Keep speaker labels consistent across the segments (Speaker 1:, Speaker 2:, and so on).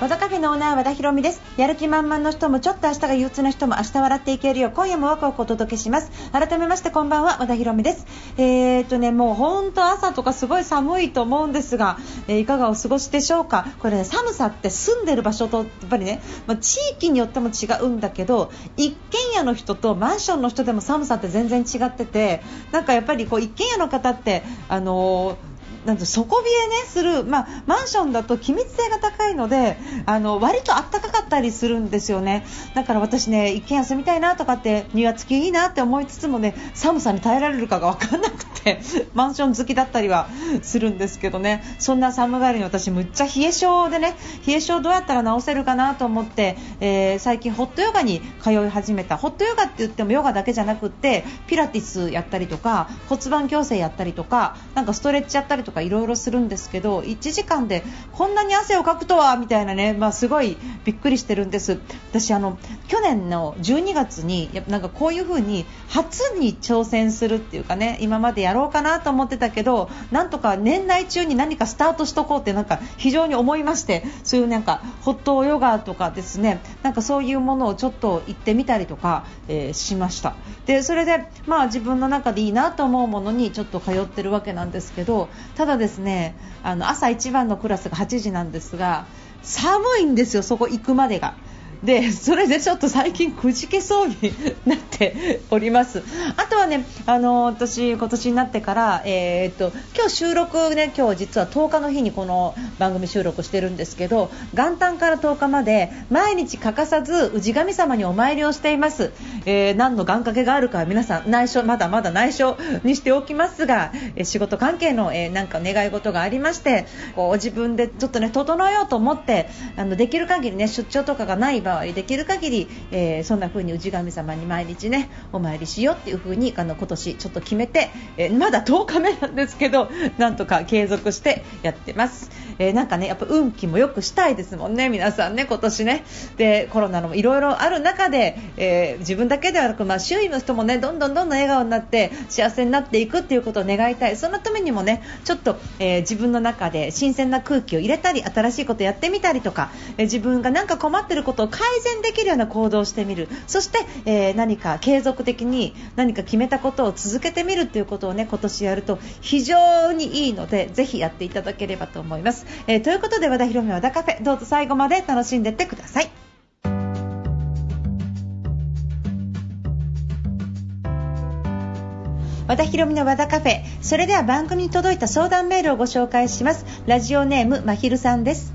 Speaker 1: 和田カフェのオーナー和田博美です。やる気満々の人もちょっと明日が憂鬱な人も明日笑っていけるよう今夜もワクワクお届けします。改めましてこんばんは和田博美です。えー、っとねもう本当朝とかすごい寒いと思うんですが、えーいかがお過ごしでしょうか？これ、ね、寒さって住んでる場所とやっぱりね、まあ、地域によっても違うんだけど一軒家の人とマンションの人でも寒さって全然違っててなんかやっぱりこう一軒家の方ってあのーなんて底冷え、ね、する、まあ、マンションだと気密性が高いのであの割と暖かかったりするんですよね。だから私ね一軒家住みたいなとかって庭付きいいなって思いつつもね寒さに耐えられるかが分からなくて マンション好きだったりはするんですけどね。そんな寒がりに私むっちゃ冷え性でね冷え性どうやったら治せるかなと思って、えー最近ホットヨガに通い始めた。ホットヨガって言ってもヨガだけじゃなくてピラティスやったりとか骨盤矯正やったりとかなんかストレッチやったりとかいろいろするんですけど1時間でこんなに汗をかくとはみたいなね、まあ、すごいびっくりしてるんです。私あの去年の12月にやっぱなんかこういう風に初に挑戦するっていうかね今までやろうかなと思ってたけどなんとか年内中に何かスタートしとこうってなんか非常に思いましてそういうなんかホットヨガとかですねなんかそういうものをちょっと行ってみたりとか、えーしました。でそれでまあ自分の中でいいなと思うものにちょっと通ってるわけなんですけどただですねあの朝一番のクラスが8時なんですが寒いんですよそこ行くまでが。でそれでちょっと最近くじけそうになっておりますあとはねあの私今年になってからえーっと今日収録ね今日実は10日の日にこの番組収録してるんですけど元旦から10日まで毎日欠かさず氏神様にお参りをしています、えー何の願掛けがあるか皆さん内緒まだまだ内緒にしておきますが、えー仕事関係の、えーなんか願い事がありましてこう自分でちょっとね整えようと思ってあのできる限りね出張とかがない場合できる限り、えーそんな風に氏神様に毎日ねお参りしようっていう風にあの今年ちょっと決めて、えーまだ10日目なんですけどなんとか継続してやってます、えーなんかねやっぱ運気も良くしたいですもんね皆さんね今年ね。でコロナのいろいろある中で、えー自分だけではなく、まあ、周囲の人もねどんどんどんどん笑顔になって幸せになっていくっていうことを願いたい。そのためにもねちょっと、えー自分の中で新鮮な空気を入れたり新しいことやってみたりとか、えー自分が何か困っていることを改善できるような行動をしてみる。そして、えー何か継続的に何か決めたことを続けてみるということをね今年やると非常にいいのでぜひやっていただければと思います、えということで和田博美和田カフェ。どうぞ最後まで楽しんでってください。和田博美の和田カフェ。それでは番組に届いた相談メールをご紹介します。ラジオネームまひるさんです。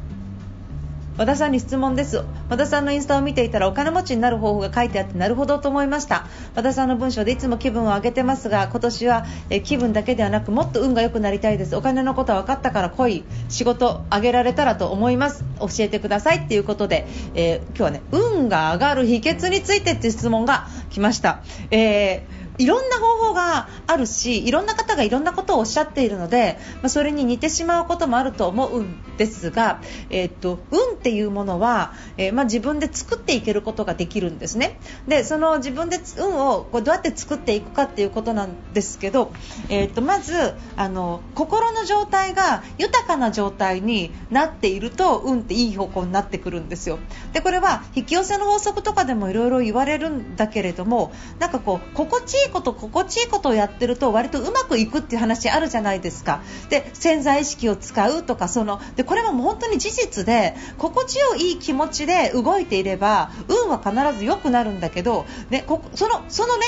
Speaker 1: 和田さんに質問です。和田さんのインスタを見ていたらお金持ちになる方法が書いてあってなるほどと思いました。和田さんの文章でいつも気分を上げてますが今年はえ気分だけではなくもっと運が良くなりたいです。お金のことは分かったから来い。仕事上げられたらと思います。教えてください。っていうことで、えー今日はね運が上がる秘訣についてっていう質問が来ました、えーいろんな方法があるしいろんな方がいろんなことをおっしゃっているので、まあ、それに似てしまうこともあると思うんですが、えーっと運っていうものは、えーまあ、自分で作っていけることができるんですね。でその自分で運をこうどうやって作っていくかっていうことなんですけど、えーっとまずあの心の状態が豊かな状態になっていると運っていい方向になってくるんですよ。でこれは引き寄せの法則とかでもいろいろ言われるんだけれどもなんかこう心地いいいこと心地いいことをやってると割とうまくいくっていう話あるじゃないですか。で潜在意識を使うとかそのでこれはも本当に事実で心地よい気持ちで動いていれば運は必ず良くなるんだけど、ね、こそのそのね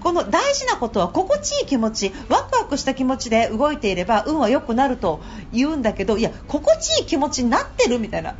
Speaker 1: この大事なことは心地いい気持ちワクワクした気持ちで動いていれば運は良くなると言うんだけどいや心地いい気持ちになってるみたいな。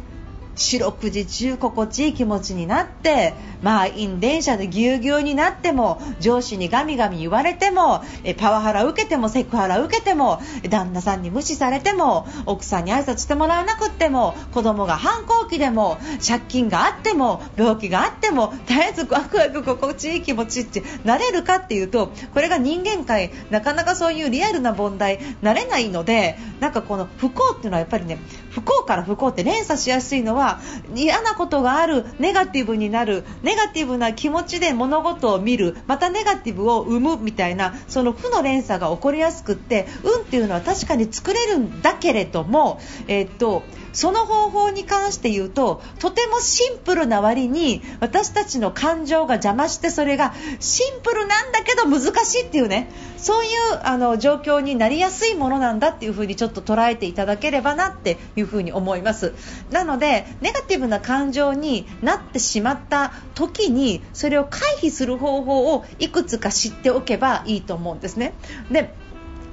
Speaker 1: 四六時中心地いい気持ちになって満員電車でぎゅうぎゅうになっても上司にガミガミ言われてもえパワハラ受けてもセクハラ受けても旦那さんに無視されても奥さんに挨拶してもらわなくっても子供が反抗期でも借金があっても病気があっても絶えずワクワク心地いい気持ちってなれるかっていうとこれが人間界なかなかそういうリアルな問題なれないのでなんかこの不幸っていうのはやっぱりね不幸から不幸って連鎖しやすいのはは嫌なことがあるネガティブになるネガティブな気持ちで物事を見るまたネガティブを生むみたいなその負の連鎖が起こりやすくって運っていうのは確かに作れるんだけれども、えー、っとその方法に関して言うととてもシンプルな割に私たちの感情が邪魔してそれがシンプルなんだけど難しいっていうねそういうあの状況になりやすいものなんだっていう風にちょっと捉えていただければなっていう風に思います。なのでネガティブな感情になってしまった時にそれを回避する方法をいくつか知っておけばいいと思うんですね。で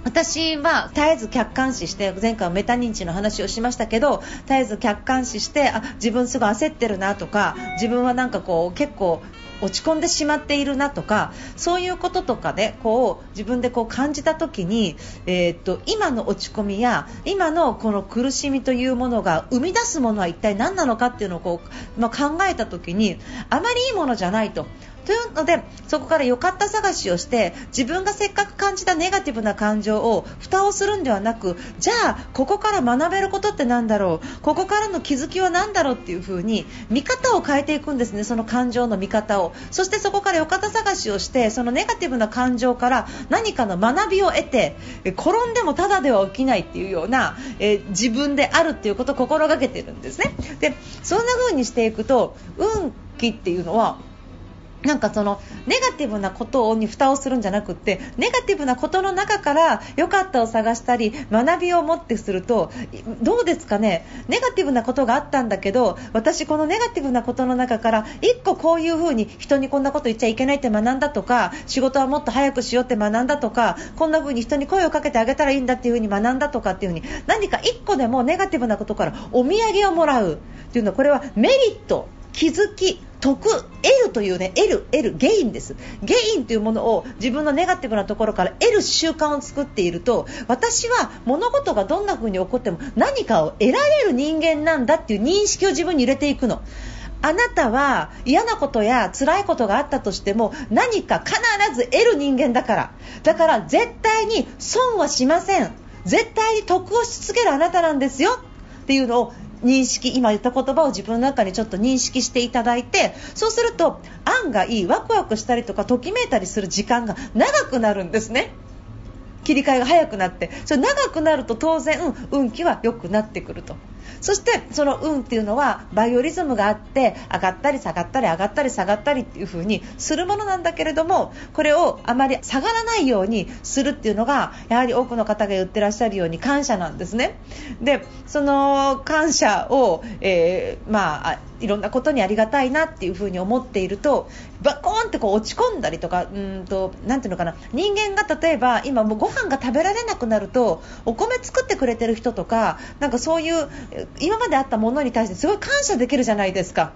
Speaker 1: 私は絶えず客観視して前回はメタ認知の話をしましたけど絶えず客観視してあ自分すごい焦ってるなとか自分はなんかこう結構落ち込んでしまっているなとかそういうこととかでこう自分でこう感じた時に、えー、っと今の落ち込みや今のこの苦しみというものが生み出すものは一体何なのかっていうのをこう、まあ、考えた時にあまりいいものじゃないと。というのでそこから良かった探しをして自分がせっかく感じたネガティブな感情を蓋をするんではなくじゃあここから学べることって何だろう？ここからの気づきは何だろうっていう風に見方を変えていくんですねその感情の見方をそしてそこから良かった探しをしてそのネガティブな感情から何かの学びを得て転んでもただでは起きないっていうような、えー、自分であるっていうことを心がけてるんですね。でそんな風にしていくと運気っていうのはなんかそのネガティブなことに蓋をするんじゃなくってネガティブなことの中から良かったを探したり学びを持ってするとどうですかね？ネガティブなことがあったんだけど私このネガティブなことの中から1個こういうふうに人にこんなこと言っちゃいけないって学んだとか仕事はもっと早くしようって学んだとかこんなふうに人に声をかけてあげたらいいんだっていうふに学んだとかっていうふに何か1個でもネガティブなことからお土産をもらうっていうのはこれはメリット気づき得得るというね得る得るゲインです。ゲインというものを自分のネガティブなところから得る習慣を作っていると私は物事がどんな風に起こっても何かを得られる人間なんだっていう認識を自分に入れていくの。あなたは嫌なことや辛いことがあったとしても何か必ず得る人間だから。だから絶対に損はしません。絶対に得をし続けるあなたなんですよ。っていうのを認識今言った言葉を自分の中にちょっと認識していただいてそうすると案外ワクワクしたりとかときめいたりする時間が長くなるんですね。切り替えが早くなってそれ長くなると当然運気は良くなってくるとそしてその運っていうのはバイオリズムがあって上がったり下がったり上がったり下がったりっていう風にするものなんだけれどもこれをあまり下がらないようにするっていうのがやはり多くの方が言ってらっしゃるように感謝なんですね。でその感謝を、えー、まあいろんなことにありがたいなっていう風に思っているとバコーンってこう落ち込んだりとかうんとなんていうのかな人間が例えば今もうご飯が食べられなくなるとお米作ってくれてる人とかなんかそういう今まであったものに対してすごい感謝できるじゃないですか。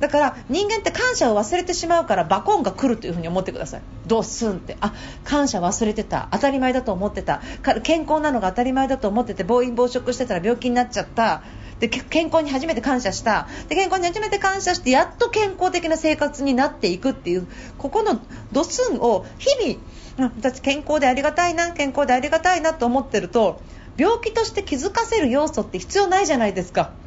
Speaker 1: だから人間って感謝を忘れてしまうからバコンが来るというふに思ってください。ドッスンって。あ感謝忘れてた。当たり前だと思ってた。健康なのが当たり前だと思ってて暴飲暴食してたら病気になっちゃった。で健康に初めて感謝した。で健康に初めて感謝してやっと健康的な生活になっていくっていうここのドスンを日々私健康でありがたいな健康でありがたいなと思ってると病気として気づかせる要素って必要ないじゃないですか。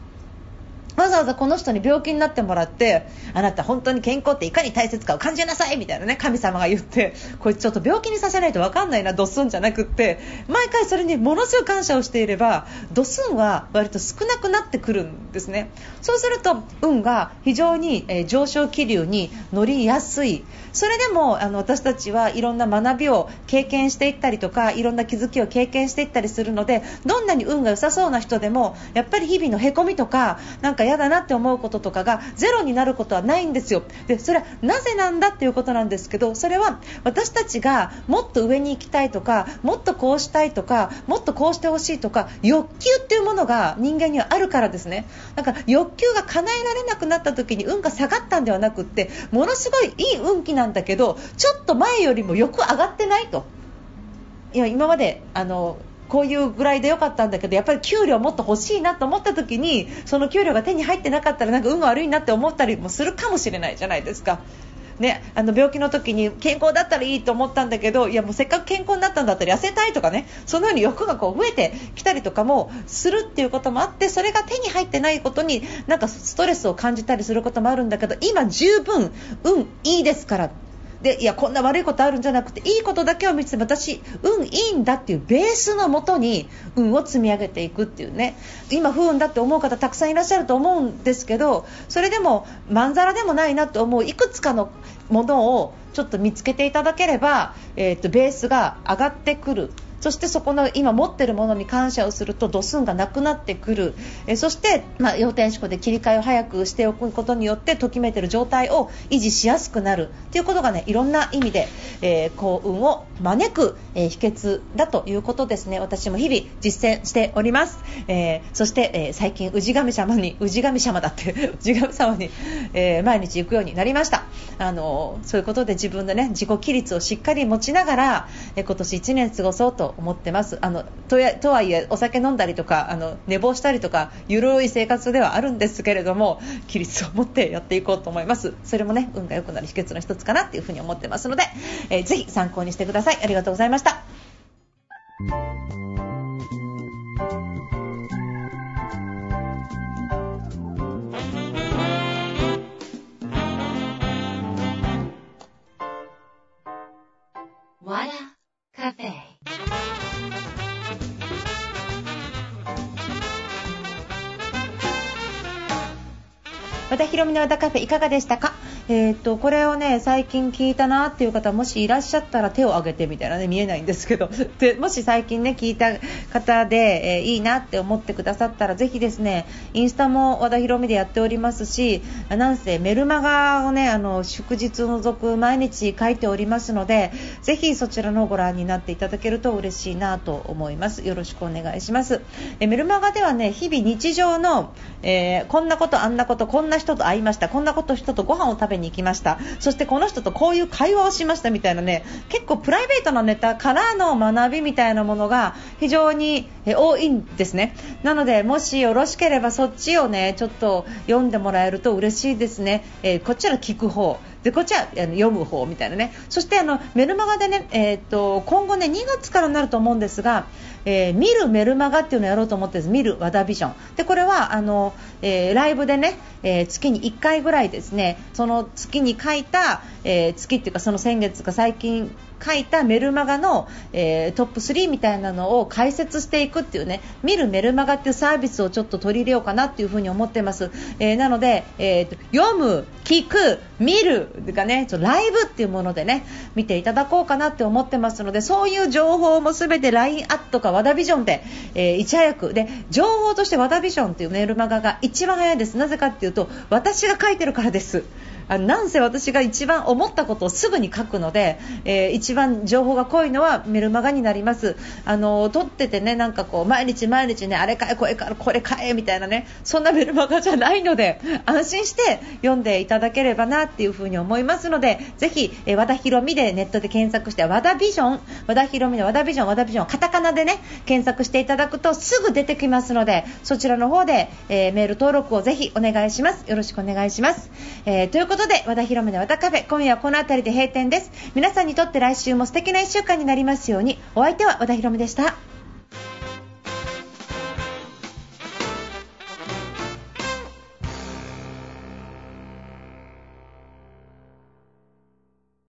Speaker 1: わざわざこの人に病気になってもらってあなた本当に健康っていかに大切かを感じなさいみたいなね神様が言ってこいつちょっと病気にさせないと分かんないなドスンじゃなくって毎回それにものすごい感謝をしていればドスンは割と少なくなってくるんですね。そうすると運が非常に、え上昇気流に乗りやすい。それでもあの私たちはいろんな学びを経験していったりとかいろんな気づきを経験していったりするのでどんなに運が良さそうな人でもやっぱり日々のへこみとかなんか嫌だなって思うこととかがゼロになることはないんですよ。でそれはなぜなんだっていうことなんですけどそれは私たちがもっと上に行きたいとかもっとこうしたいとかもっとこうしてほしいとか欲求っていうものが人間にはあるからですね。だか欲求が叶えられなくなった時に運が下がったんではなくってものすごいいい運気なんだけどちょっと前よりも欲上がってないと。いや今まであのこういうぐらいでよかったんだけどやっぱり給料もっと欲しいなと思った時にその給料が手に入ってなかったらなんか運が悪いなって思ったりもするかもしれないじゃないですか。ね、あの病気の時に健康だったらいいと思ったんだけどいやもうせっかく健康になったんだったら痩せたいとかねそのように欲がこう増えてきたりとかもするっていうこともあってそれが手に入ってないことになんかストレスを感じたりすることもあるんだけど今、十分運いいですからでいやこんな悪いことあるんじゃなくていいことだけを見つて私、運いいんだっていうベースのもとに運を積み上げていくっていうね。今、不運だって思う方たくさんいらっしゃると思うんですけどそれでもまんざらでもないなと思ういくつかのものをちょっと見つけていただければ、えーとベースが上がってくる。そしてそこの今持っているものに感謝をすると度数がなくなってくる。えそして、まあ、要点思考で切り替えを早くしておくことによってときめいている状態を維持しやすくなる。ということがねいろんな意味で、えー、幸運を招く、えー、秘訣だということですね。私も日々実践しております、えー、そして、え最近氏神様に氏神様だって 氏神様に、え毎日行くようになりました。あのそういうことで自分でね自己規律をしっかり持ちながら、え今年1年過ごそうと思ってます。あのとはいえお酒飲んだりとかあの寝坊したりとかゆるい生活ではあるんですけれども規律を持ってやっていこうと思います。それもね運が良くなる秘訣の一つかなっていうふうに思ってますので、えー、ぜひ参考にしてください。ありがとうございました。和田博美の和田カフェいかがでしたか？えー、っとこれをね最近聞いたなっていう方もしいらっしゃったら手を挙げてみたいなね見えないんですけど。でもし最近ね聞いた方で、えー、いいなって思ってくださったらぜひですねインスタも和田博美でやっておりますしなんせメルマガをねあの祝日を除く毎日書いておりますのでぜひそちらのご覧になっていただけると嬉しいなと思います。よろしくお願いします。えメルマガではね日々日常の、えー、こんなことあんなことこんな人と会いましたこんなこと人とご飯を食べべに行きました。そしてこの人とこういう会話をしましたみたいなね結構プライベートなネタからの学びみたいなものが非常に多いんですね。なのでもしよろしければそっちをねちょっと読んでもらえると嬉しいですね、えー、こちら聞く方。でこっちはあの読む方みたいなね。そしてあのメルマガでね、えーと、今後ね2月からになると思うんですが、えー、見るメルマガっていうのをやろうと思ってです。見る和田ビジョン。でこれはあの、えー、ライブでね、えー、月に1回ぐらいですねその月に書いた、え月っていうかその先月か最近書いたメルマガの、えー、トップ3みたいなのを解説していくっていうね見るメルマガっていうサービスをちょっと取り入れようかなっていうふに思ってます、えー、なので、えーと、読む、聞く、見るがねちょライブっていうものでね見ていただこうかなって思ってますのでそういう情報もすべて LINE アットか和田ビジョンで、えー、いち早く。で情報として和田ビジョンっていうメルマガが一番早いです。なぜかっていうと私が書いてるからです。あなんせ私が一番思ったことをすぐに書くので、えー、一番情報が濃いのはメルマガになります。あの撮っててねなんかこう毎日毎日ねあれかえこれかこれかえみたいなねそんなメルマガじゃないので安心して読んでいただければなっていうふうに思いますのでぜひ、えー、和田博美でネットで検索して和田ビジョン和田博美の和田ビジョン和田ビジョンカタカナでね検索していただくとすぐ出てきますのでそちらの方で、えー、メール登録をぜひお願いします。よろしくお願いします、え、ということことで和田博美の和田カフェ今夜はこの辺りで閉店です。皆さんにとって来週も素敵な1週間になりますように。お相手は和田博美でした。